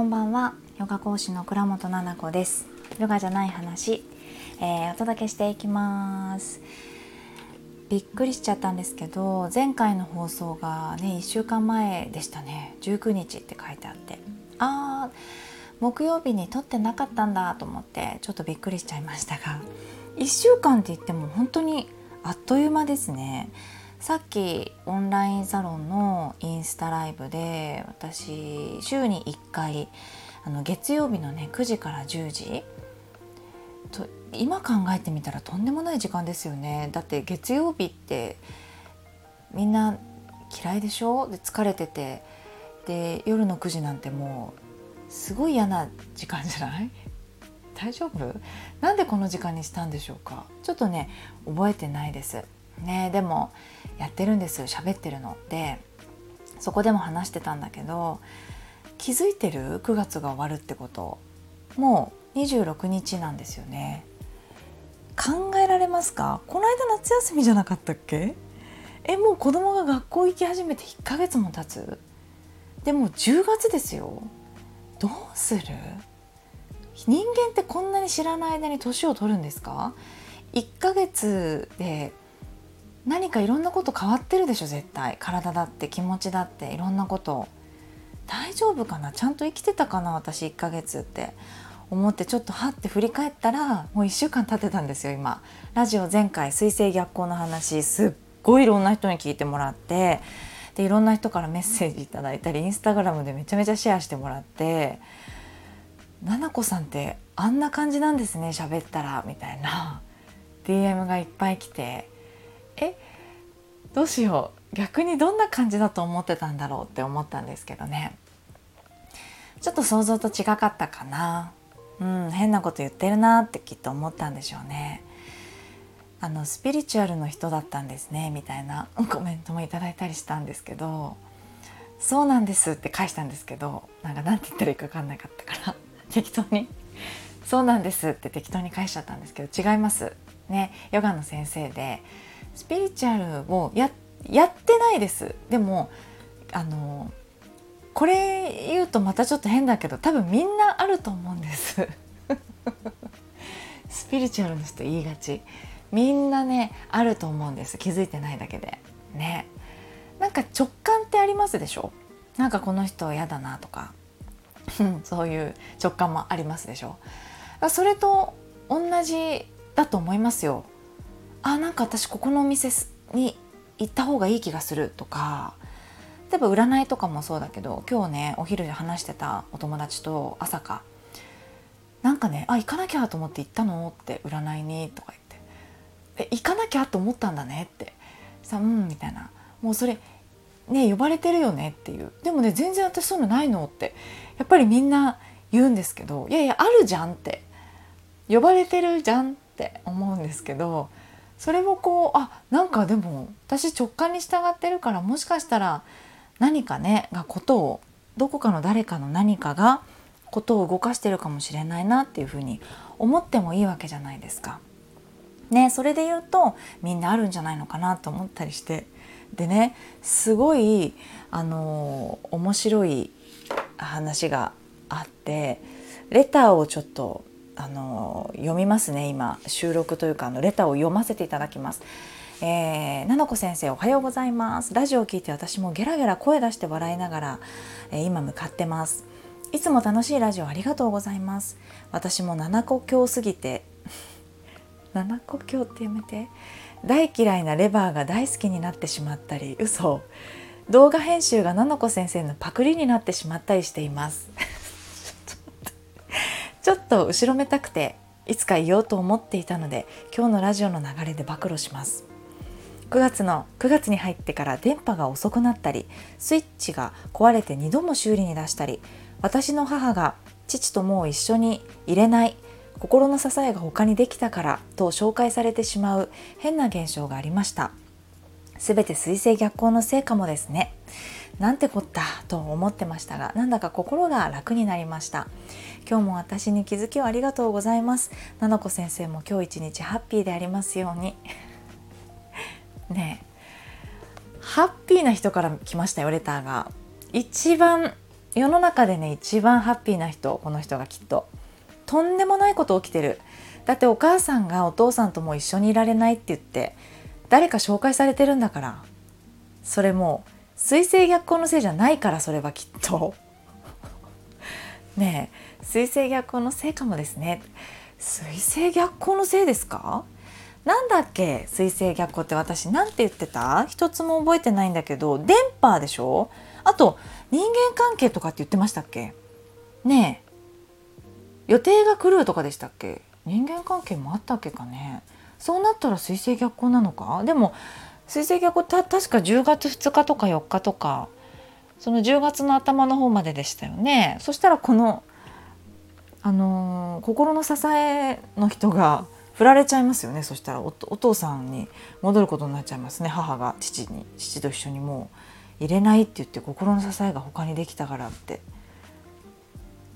こんばんは。ヨガ講師の倉本々子です。ヨガじゃない話、えー、お届けしていきます。びっくりしちゃったんですけど前回の放送がね1週間前でしたね。19日って書いてあって。あー木曜日に撮ってなかったんだと思ってちょっとびっくりしちゃいましたが1週間って言っても本当にあっという間ですね。さっきオンラインサロンのインスタライブで私週に1回あの月曜日のね9時から10時。と今考えてみたらとんでもない時間ですよね。だって月曜日ってみんな嫌いでしょ？で疲れてて。で夜の9時なんてもうすごい嫌な時間じゃない？大丈夫？なんでこの時間にしたんでしょうか？ちょっとね覚えてないです。ねでもやってるんです喋ってるの。でそこでも話してたんだけど気づいてる？9月が終わるってこと。もう26日なんですよね。考えられますか？この間夏休みじゃなかったっけ？えもう子供が学校行き始めて1ヶ月も経つ？でも10月ですよ。どうする？人間ってこんなに知らない間に年を取るんですか？1ヶ月で何かいろんなこと変わってるでしょ絶対。体だって気持ちだっていろんなこと。大丈夫かな？ちゃんと生きてたかな？私1ヶ月って。思ってちょっとはって振り返ったらもう1週間経ってたんですよ今。ラジオ前回水星逆行の話すっごいいろんな人に聞いてもらって。でいろんな人からメッセージいただいたりインスタグラムでめちゃめちゃシェアしてもらって「ななこさんってあんな感じなんですね喋ったら」みたいな。DM がいっぱい来て。えどうしよう。逆にどんな感じだと思ってたんだろうって思ったんですけどね。ちょっと想像と違かったかな。うん変なこと言ってるなってきっと思ったんでしょうね。あのスピリチュアルの人だったんですねみたいな。コメントもいただいたりしたんですけど。そうなんですって返したんですけどなんか何て言ったらいいか分かんなかったから。適当に。そうなんですって適当に返しちゃったんですけど違います。ねヨガの先生でスピリチュアルをややってないです。でもあのこれ言うとまたちょっと変だけど多分みんなあると思うんです。スピリチュアルの人言いがち。みんなねあると思うんです。気づいてないだけで。ね。なんか直感ってありますでしょ？なんかこの人嫌だなとか。そういう直感もありますでしょ？それと同じだと思いますよ。あなんか私ここのお店に行った方がいい気がするとか例えば占いとかもそうだけど今日ねお昼で話してたお友達と朝かなんかねあ行かなきゃと思って行ったのって占いにとか言ってえ行かなきゃと思ったんだねってさうんみたいな。もうそれね呼ばれてるよねっていう。でもね全然私そういうのないのってやっぱりみんな言うんですけどいやいやあるじゃんって呼ばれてるじゃんって思うんですけどそれをこうあなんかでも私直感に従ってるからもしかしたら何かねがことをどこかの誰かの何かがことを動かしてるかもしれないなっていうふうに思ってもいいわけじゃないですか。ねそれで言うとみんなあるんじゃないのかなと思ったりしてでねすごいあの面白い話があってレターをちょっとあの読みますね今。収録というかあのレターを読ませていただきます。えー、ななこ先生おはようございます。ラジオを聞いて私もゲラゲラ声出して笑いながら、えー、今向かってます。いつも楽しいラジオありがとうございます。私も七個教すぎて七個教ってやめて。大嫌いなレバーが大好きになってしまったり嘘。動画編集がななこ先生のパクリになってしまったりしています。ちょっと後ろめたくていつか言おうと思っていたので今日のラジオの流れで暴露します。9月の9月に入ってから電波が遅くなったりスイッチが壊れて2度も修理に出したり私の母が父ともう一緒に入れない心の支えが他にできたからと紹介されてしまう変な現象がありました。すべて水星逆行のせいかもですね。なんてこったと思ってましたがなんだか心が楽になりました。今日も私に気づきをありがとうございます。ななこ先生も今日一日ハッピーでありますように。ねハッピーな人から来ましたよレターが。一番世の中でね一番ハッピーな人この人がきっと。とんでもないこと起きてる。だってお母さんがお父さんとも一緒にいられないって言って誰か紹介されてるんだから。それも水星逆行のせいじゃないからそれはきっと。ねえ水星逆行のせいかもですね。水星逆行のせいですか？なんだっけ水星逆行って私なんて言ってた？一つも覚えてないんだけど電波でしょ？あと人間関係とかって言ってましたっけ？ねえ予定が狂うとかでしたっけ？人間関係もあったっけかね？そうなったら水星逆行なのか？でも水星逆行た確か10月2日とか4日とかその10月の頭の方まででしたよね。そしたらこのあのー、心の支えの人が振られちゃいますよね。そしたらお父さんに戻ることになっちゃいますね。母が父に父と一緒にもう入れないって言って心の支えが他にできたからって。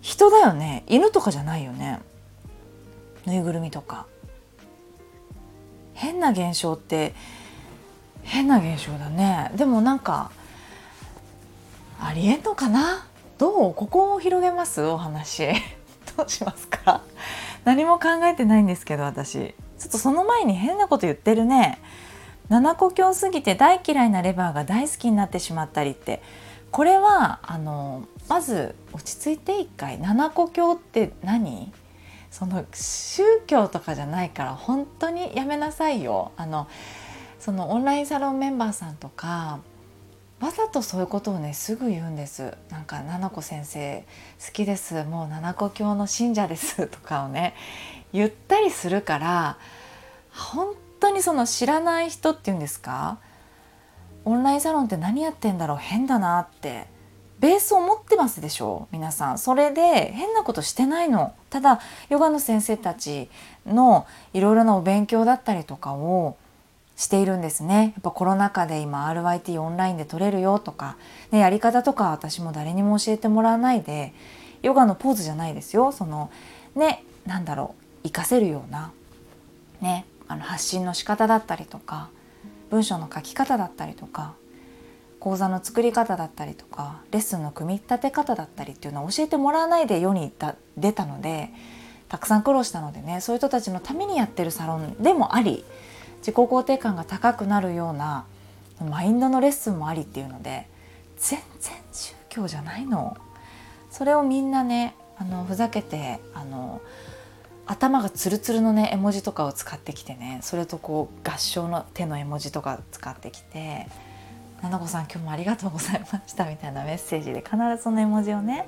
人だよね。犬とかじゃないよね。ぬいぐるみとか。変な現象って変な現象だね。でもなんかありえんのかな？どう？ここを広げます？お話。どうしますか？何も考えてないんですけど私。ちょっとその前に変なこと言ってるね。七個強すぎて大嫌いなレバーが大好きになってしまったりって。これはあのまず落ち着いて一回。七個教って何？その宗教とかじゃないから本当にやめなさいよ。あのそのオンラインサロンメンバーさんとかわざとそういうことをねすぐ言うんです。なんか七子先生好きです。もう七子教の信者ですとかをね言ったりするから本当にその知らない人っていうんですか？オンラインサロンって何やってんだろう？変だなってベースを持ってますでしょ皆さん。それで変なことしてないの。ただヨガの先生たちのいろいろなお勉強だったりとかをしているんですね。やっぱコロナ禍で今 RYT オンラインで取れるよとか、ね、やり方とか私も誰にも教えてもらわないでヨガのポーズじゃないですよ。そのねなんだろう活かせるような、ね、あの発信の仕方だったりとか文章の書き方だったりとか講座の作り方だったりとかレッスンの組み立て方だったりっていうのを教えてもらわないで世に出たのでたくさん苦労したのでねそういう人たちのためにやってるサロンでもあり自己肯定感が高くなるようなマインドのレッスンもありっていうので全然宗教じゃないの。それをみんなねあのふざけてあの頭がツルツルのね絵文字とかを使ってきてねそれとこう合唱の手の絵文字とか使ってきて「ななこさん今日もありがとうございました」みたいなメッセージで必ずその絵文字をね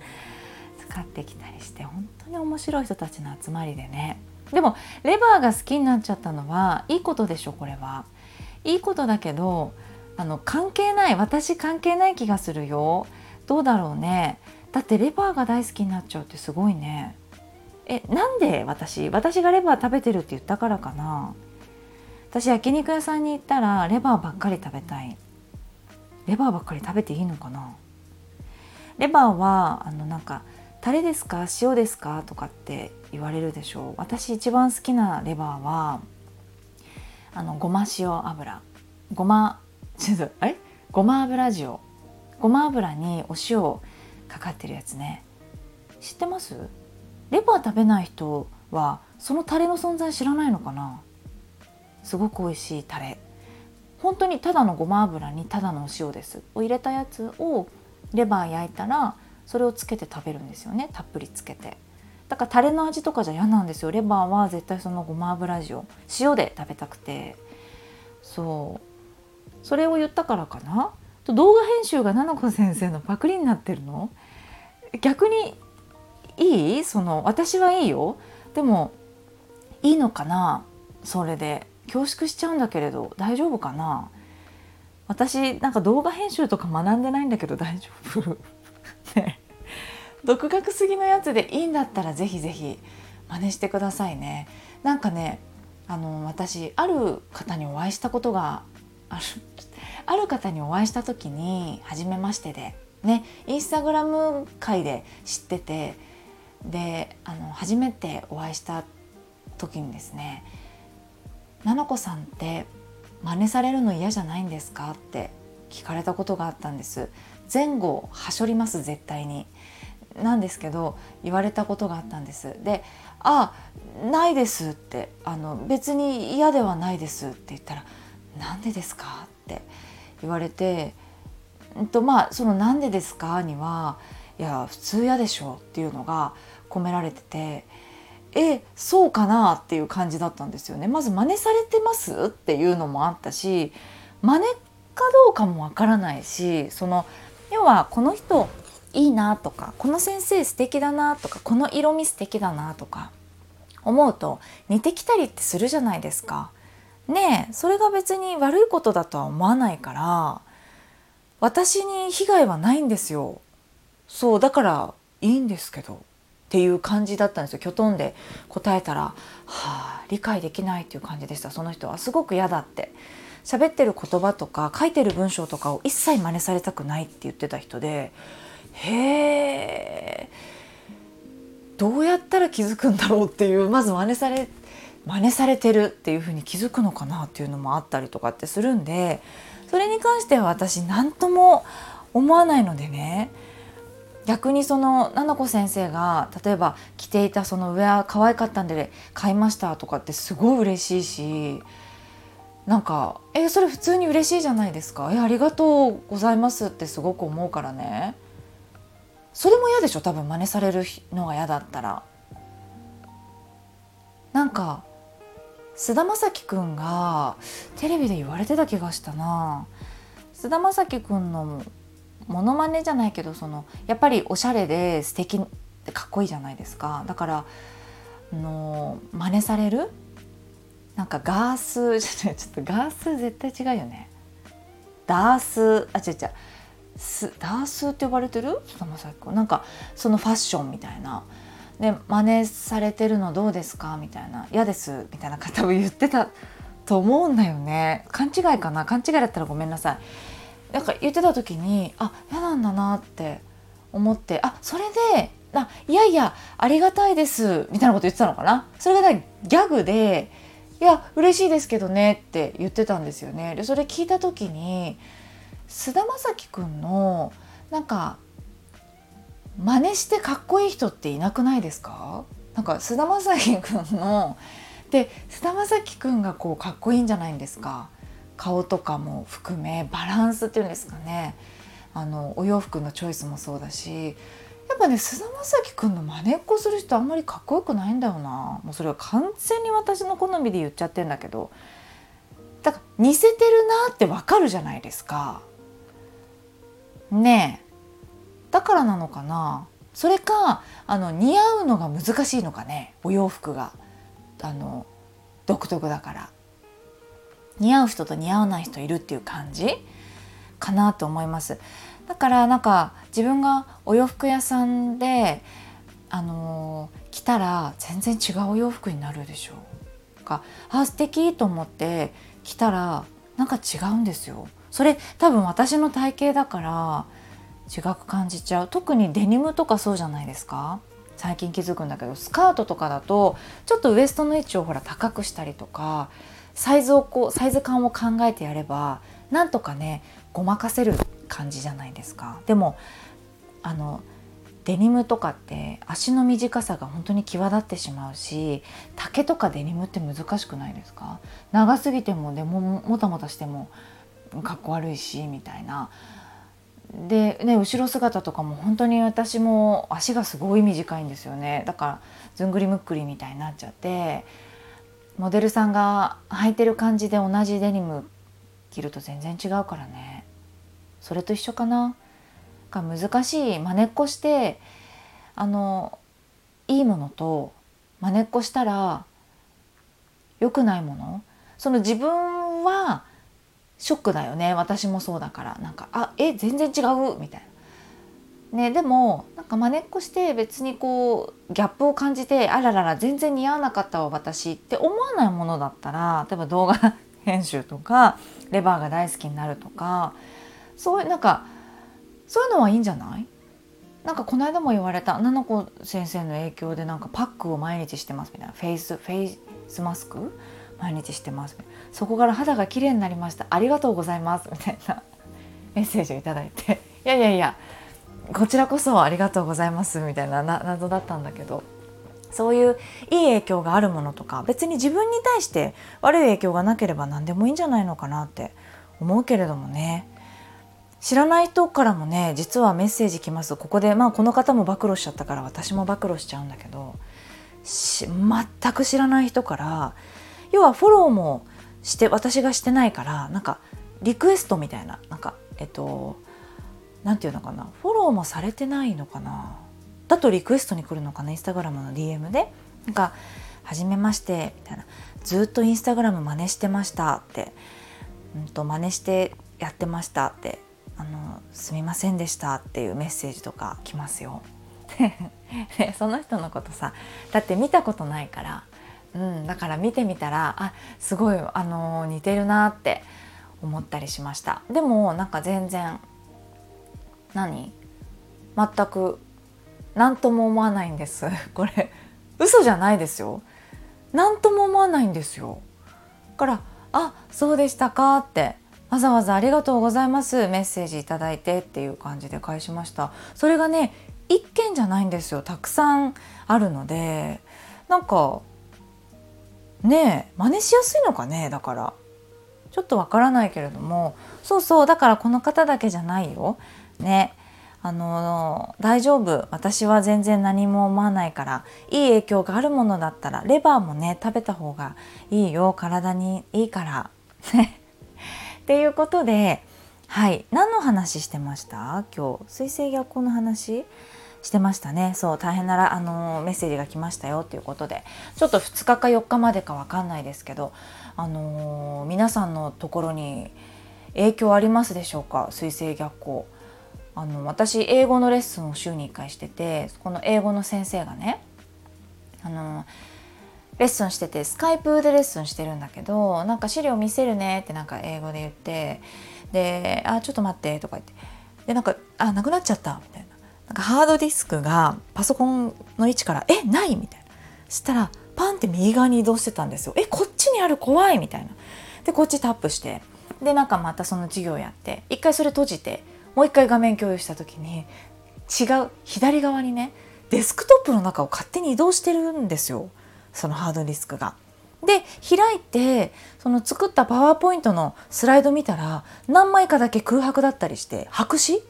使ってきたりして本当に面白い人たちの集まりでねでもレバーが好きになっちゃったのはいいことでしょこれは。いいことだけどあの関係ない私関係ない気がするよ。どうだろうね。だってレバーが大好きになっちゃうってすごいね。えなんで私？私がレバー食べてるって言ったからかな私焼肉屋さんに行ったらレバーばっかり食べたいレバーばっかり食べていいのかな？レバーはあのなんかタレですか？塩ですか？とかって言われるでしょう。私一番好きなレバーはあのごま塩油。ごまちょっとえ？ごま油塩。ごま油にお塩かかってるやつね。知ってます？レバー食べない人はそのタレの存在知らないのかな？すごく美味しいタレ。本当にただのごま油にただのお塩です。を入れたやつをレバー焼いたらそれをつけて食べるんですよね。たっぷりつけて。だからタレの味とかじゃ嫌なんですよ。レバーは絶対そのごま油塩。塩で食べたくて。そう。それを言ったからかな。と動画編集が菜々子先生のパクリになってるの？逆にいい？その私はいいよ。でもいいのかな？それで。恐縮しちゃうんだけれど大丈夫かな？私なんか動画編集とか学んでないんだけど大丈夫？ね。独学すぎのやつでいいんだったらぜひぜひ真似してくださいね。なんかねあの私ある方にお会いしたことがあるある方にお会いした時に初めましてでねインスタグラム界で知っててであの初めてお会いした時にですね「菜々子さんって真似されるの嫌じゃないんですか?」って聞かれたことがあったんです前後はしょります絶対になんですけど言われたことがあったんですで「あないです」ってあの「別に嫌ではないです」って言ったら「なんでですか?」って言われてんとまあその「なんでですか?」にはいや普通嫌でしょっていうのが込められててえそうかなっていう感じだったんですよねまず真似されてますっていうのもあったし真似かどうかもわからないしその要はこの人いいなとかこの先生素敵だなとかこの色味素敵だなとか思うと似てきたりってするじゃないですか。ねえそれが別に悪いことだとは思わないから私に被害はないんですよ。そうだからいいんですけどっていう感じだったんですよ。きょとんで答えたら「はあ理解できない」っていう感じでした。その人はすごく嫌だって。喋ってる言葉とか書いてる文章とかを一切真似されたくないって言ってた人でへえどうやったら気づくんだろうっていうまず真似され真似されてるっていうふうに気づくのかなっていうのもあったりとかってするんでそれに関しては私何とも思わないのでね逆にその菜々子先生が例えば着ていたそのウェア可愛かったんで買いましたとかってすごい嬉しいしなんか「えそれ普通に嬉しいじゃないですか。えありがとうございます」ってすごく思うからね。それも嫌でしょ？多分真似されるのが嫌だったら。なんか菅田将暉くんがテレビで言われてた気がしたな。菅田将暉くんのモノマネじゃないけどそのやっぱりおしゃれで素敵かっこいいじゃないですか。だからあの真似される？なんかガースじゃないちょっとガース絶対違うよね。ダースあ違う違う。スダースって呼ばれてる？菅田将暉君なんかそのファッションみたいな。で真似されてるのどうですか？みたいな。嫌です。みたいな方も言ってたと思うんだよね。勘違いかな？勘違いだったらごめんなさい。なんか言ってた時にあ嫌なんだなって思ってあそれであいやいやありがたいですみたいなこと言ってたのかな。それがギャグでいや嬉しいですけどねって言ってたんですよね。でそれ聞いた時に菅田将暉くんのなんか真似してかっこいい人っていなくないですか？なんか菅田将暉くんので菅田将暉くんがこうかっこいいんじゃないんですか？顔とかも含めバランスっていうんですかね。あのお洋服のチョイスもそうだしやっぱね菅田将暉くんの真似っこする人あんまりかっこよくないんだよな。もうそれは完全に私の好みで言っちゃってんだけど。だから似せてるなってわかるじゃないですか。ねえ。だからなのかな。それかあの似合うのが難しいのかね。お洋服が。あの独特だから。似合う人と似合わない人いるっていう感じ？かなと思います。だからなんか自分がお洋服屋さんであの着たら全然違うお洋服になるでしょう。かあ素敵と思って着たらなんか違うんですよ。それ多分私の体型だから違く感じちゃう。特にデニムとかそうじゃないですか。最近気づくんだけどスカートとかだとちょっとウエストの位置をほら高くしたりとかサイズをこうサイズ感を考えてやればなんとかねごまかせる感じじゃないですか。でもあのデニムとかって足の短さが本当に際立ってしまうし丈とかデニムって難しくないですか？長すぎてもでももたもたしてもかっこ悪いしみたいな。でね後ろ姿とかも本当に私も足がすごい短いんですよね。だからずんぐりむっくりみたいになっちゃってモデルさんが履いてる感じで同じデニム着ると全然違うからね。それと一緒かな。が難しい真似っこしてあのいいものと真似っこしたら良くないもの。その自分はショックだよね。私もそうだから。なんかあえ全然違う？みたいな。ね、でもなんか真似っこして別にこうギャップを感じてあららら全然似合わなかったわ私って思わないものだったら例えば動画編集とかレバーが大好きになるとかそういうなんかそういうのはいいんじゃない？なんかこの間も言われた菜々子先生の影響でなんかパックを毎日してますみたいなフェイスフェイスマスク？毎日してますそこから肌が綺麗になりました。ありがとうございます。みたいなメッセージをいただいて「いやいやいやこちらこそありがとうございます」みたいな謎だったんだけどそういういい影響があるものとか別に自分に対して悪い影響がなければ何でもいいんじゃないのかなって思うけれどもね。知らない人からもね実はメッセージ来ます。ここでまあこの方も暴露しちゃったから私も暴露しちゃうんだけど全く知らない人から要はフォローもして私がしてないからなんかリクエストみたいななんかえっと何て言うのかな？フォローもされてないのかな？だとリクエストに来るのかな？インスタグラムの DM で？なんか「はじめまして」みたいな「ずっとインスタグラム真似してました」って「うんと真似してやってました」って。あの「すみませんでした」っていうメッセージとか来ますよ。その人のことさだって見たことないから、うん、だから見てみたらあすごいあの似てるなって思ったりしました。でもなんか全然何？全く。何とも思わないんです。これ。嘘じゃないですよ。何とも思わないんですよ。だからあそうでしたかって。わざわざありがとうございます。メッセージいただいてっていう感じで返しました。それがね一件じゃないんですよ。たくさんあるので。なんかねえ真似しやすいのかね？だから。ちょっとわからないけれども。そうそうだからこの方だけじゃないよ。ね。あの大丈夫。私は全然何も思わないから。いい影響があるものだったらレバーもね食べた方がいいよ。体にいいから。っていうことではい。何の話してました？今日。水星逆行の話？してましたね。そう大変ならあのメッセージが来ましたよ。っていうことで。ちょっと2日か4日までか分かんないですけどあの皆さんのところに影響ありますでしょうか？水星逆行。あの私英語のレッスンを週に1回しててこの英語の先生がねあのレッスンしててスカイプでレッスンしてるんだけどなんか資料見せるねってなんか英語で言ってで「あちょっと待って」とか言ってでなんか「あなくなっちゃった」みたいな。なんかハードディスクがパソコンの位置から「えない?」みたいな。そしたらパンって右側に移動してたんですよ「えこっちにある怖い」みたいな。でこっちタップして。でなんかまたその授業やって。一回それ閉じてもう一回画面共有した時に違う左側にねデスクトップの中を勝手に移動してるんですよ。そのハードディスクが。で開いてその作ったパワーポイントのスライド見たら何枚かだけ空白だったりして白紙？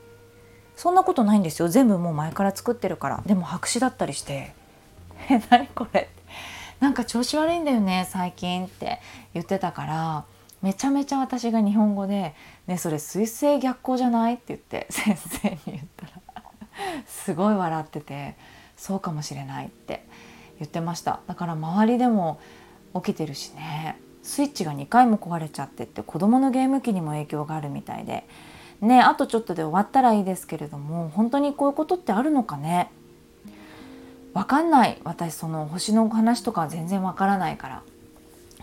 そんなことないんですよ。全部もう前から作ってるから。でも白紙だったりして「え 何これ?」なんか調子悪いんだよね最近って言ってたから。めちゃめちゃ私が日本語で「ねそれ水星逆行じゃない?」って言って先生に言ったらすごい笑ってて「そうかもしれない」って言ってました。だから周りでも起きてるしねスイッチが2回も壊れちゃってって子どものゲーム機にも影響があるみたいでねあとちょっとで終わったらいいですけれども本当にこういうことってあるのかね？わかんない。私その星の話とか全然わからないから。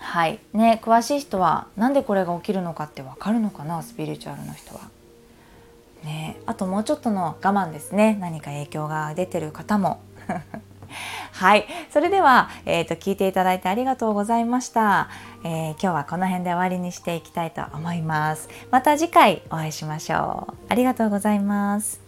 はい。ね詳しい人は何でこれが起きるのかってわかるのかなスピリチュアルの人は。ねあともうちょっとの我慢ですね。何か影響が出てる方も。はい。それでは、えーと、聞いていただいてありがとうございました、えー、今日はこの辺で終わりにしていきたいと思います。また次回お会いしましょう。ありがとうございます。